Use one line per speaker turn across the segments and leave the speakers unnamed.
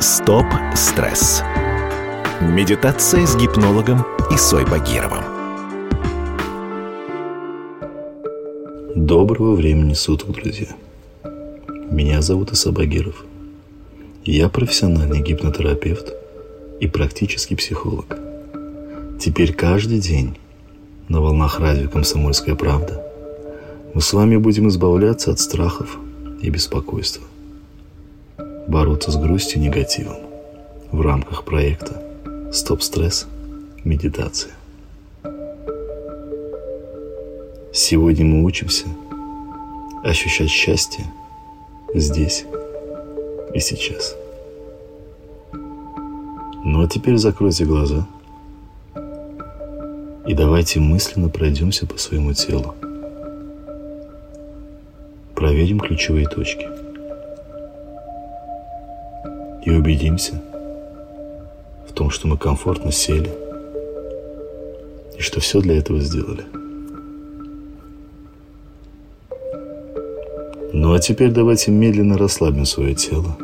Стоп стресс. Медитация с гипнологом Исой Багировым.
Доброго времени суток, друзья. Меня зовут Иса Багиров. Я профессиональный гипнотерапевт и практический психолог. Теперь каждый день на волнах радио «Комсомольская правда» мы с вами будем избавляться от страхов и беспокойства бороться с грустью и негативом в рамках проекта «Стоп-стресс. Медитация». Сегодня мы учимся ощущать счастье здесь и сейчас. Ну а теперь закройте глаза и давайте мысленно пройдемся по своему телу. Проверим ключевые точки – и убедимся в том, что мы комфортно сели и что все для этого сделали. Ну а теперь давайте медленно расслабим свое тело.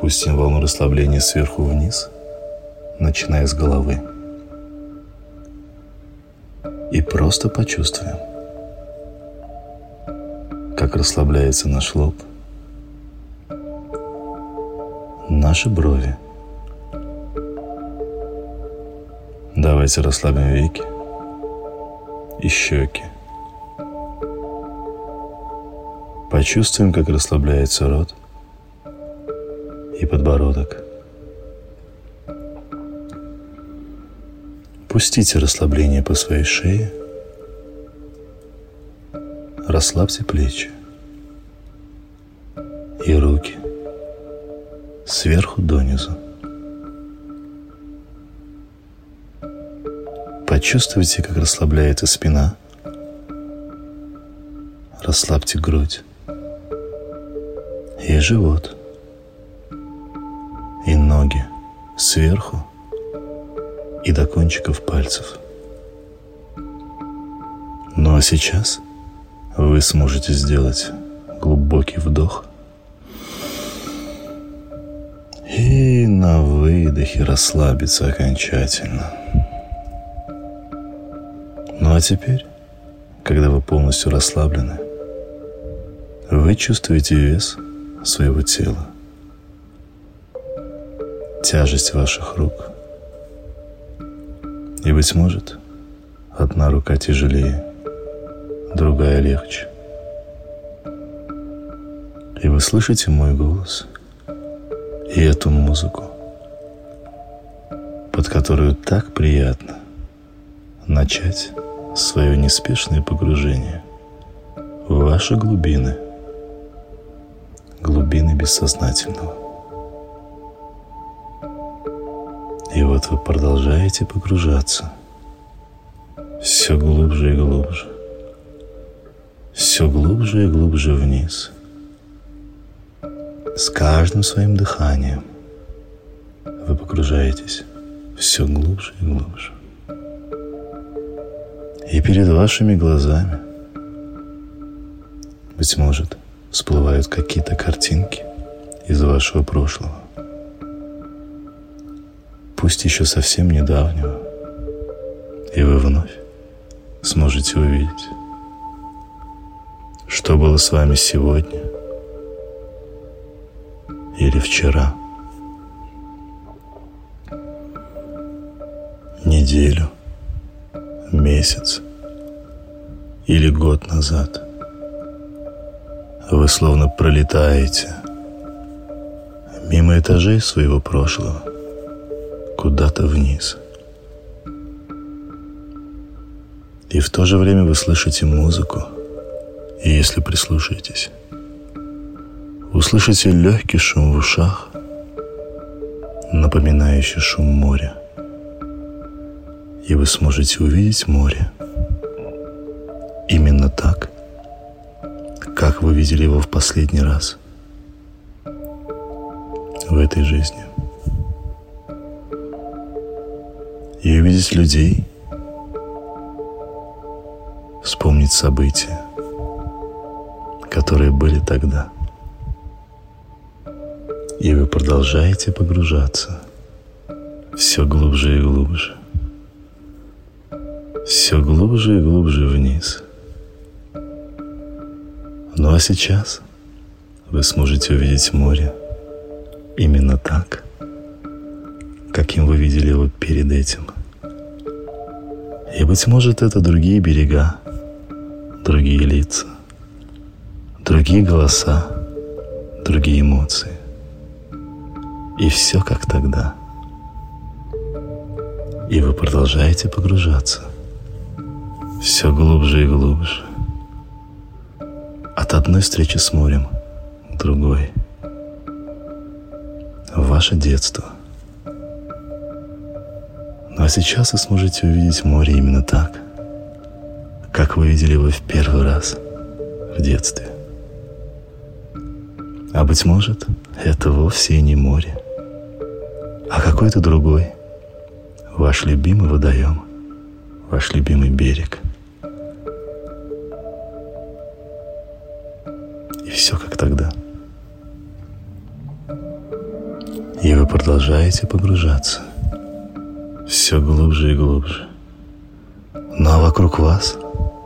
Пустим волну расслабления сверху вниз, начиная с головы. И просто почувствуем, как расслабляется наш лоб – наши брови. Давайте расслабим веки и щеки. Почувствуем, как расслабляется рот и подбородок. Пустите расслабление по своей шее. Расслабьте плечи и руки сверху донизу. Почувствуйте, как расслабляется спина. Расслабьте грудь и живот, и ноги сверху и до кончиков пальцев. Ну а сейчас вы сможете сделать глубокий вдох – И на выдохе расслабиться окончательно. Ну а теперь, когда вы полностью расслаблены, вы чувствуете вес своего тела, тяжесть ваших рук. И, быть может, одна рука тяжелее, другая легче. И вы слышите мой голос – и эту музыку, под которую так приятно начать свое неспешное погружение в ваши глубины, глубины бессознательного. И вот вы продолжаете погружаться все глубже и глубже, все глубже и глубже вниз – с каждым своим дыханием вы погружаетесь все глубже и глубже. И перед вашими глазами, быть может, всплывают какие-то картинки из вашего прошлого. Пусть еще совсем недавнего. И вы вновь сможете увидеть, что было с вами сегодня – или вчера. Неделю, месяц или год назад. Вы словно пролетаете мимо этажей своего прошлого куда-то вниз. И в то же время вы слышите музыку, и если прислушаетесь, услышите легкий шум в ушах, напоминающий шум моря. И вы сможете увидеть море именно так, как вы видели его в последний раз в этой жизни. И увидеть людей, вспомнить события, которые были тогда – И вы продолжаете погружаться все глубже и глубже. Все глубже и глубже вниз. Ну а сейчас вы сможете увидеть море именно так, каким вы видели его перед этим. И, быть может, это другие берега, другие лица, другие голоса, другие эмоции. И все как тогда. И вы продолжаете погружаться все глубже и глубже. От одной встречи с морем к другой. Ваше детство. Ну а сейчас вы сможете увидеть море именно так, как вы видели его в первый раз в детстве. А быть может, это вовсе и не море, а какой-то другой, ваш любимый водоем, ваш любимый берег. И все как тогда. И вы продолжаете погружаться все глубже и глубже. Ну а вокруг вас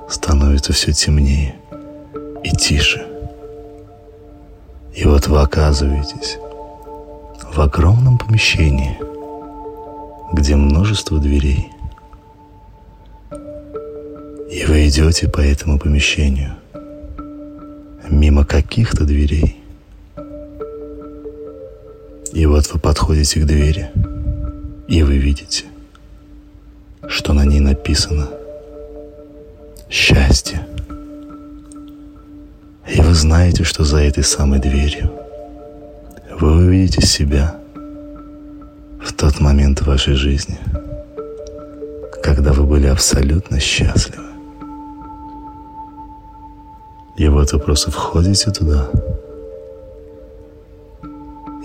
становится все темнее и тише. И вот вы оказываетесь в огромном помещении, где множество дверей. И вы идете по этому помещению мимо каких-то дверей. И вот вы подходите к двери, и вы видите, что на ней написано «Счастье». И вы знаете, что за этой самой дверью вы увидите себя в тот момент вашей жизни, когда вы были абсолютно счастливы. И вот вы просто входите туда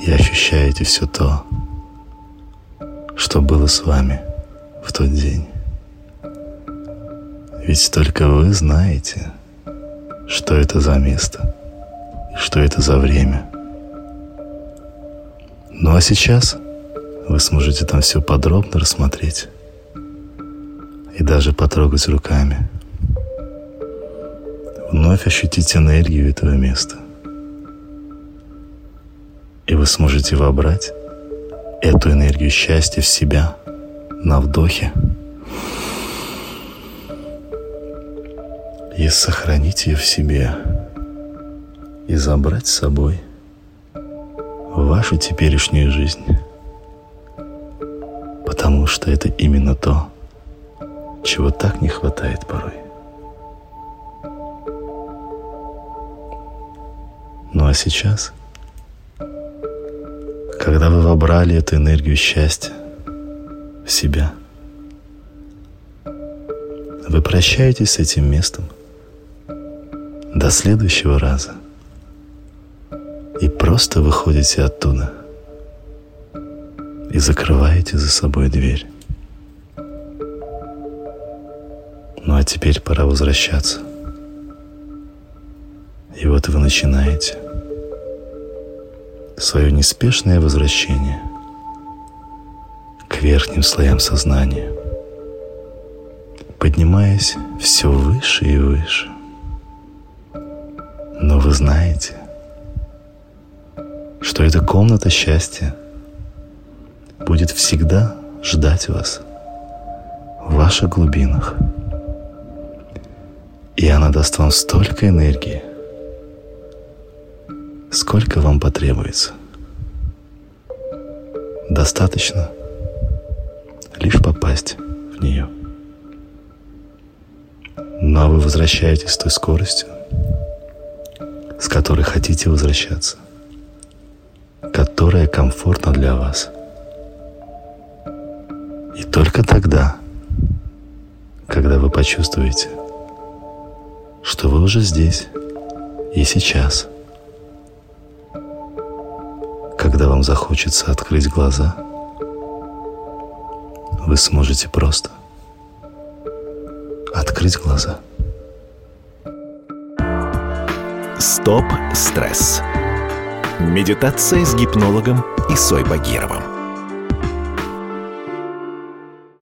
и ощущаете все то, что было с вами в тот день. Ведь только вы знаете – что это за место и что это за время. Ну а сейчас вы сможете там все подробно рассмотреть и даже потрогать руками. Вновь ощутить энергию этого места. И вы сможете вобрать эту энергию счастья в себя на вдохе – и сохранить ее в себе, и забрать с собой вашу теперешнюю жизнь. Потому что это именно то, чего так не хватает порой. Ну а сейчас, когда вы вобрали эту энергию счастья в себя, вы прощаетесь с этим местом – до следующего раза. И просто выходите оттуда и закрываете за собой дверь. Ну а теперь пора возвращаться. И вот вы начинаете свое неспешное возвращение к верхним слоям сознания, поднимаясь все выше и выше. Но вы знаете, что эта комната счастья будет всегда ждать вас в ваших глубинах. И она даст вам столько энергии, сколько вам потребуется. Достаточно лишь попасть в нее. А вы возвращаетесь с той скоростью, с которой хотите возвращаться, которая комфортна для вас. И только тогда, когда вы почувствуете, что вы уже здесь и сейчас, когда вам захочется открыть глаза, вы сможете просто открыть глаза –
Стоп стресс. Медитация с гипнологом Исой Багировым.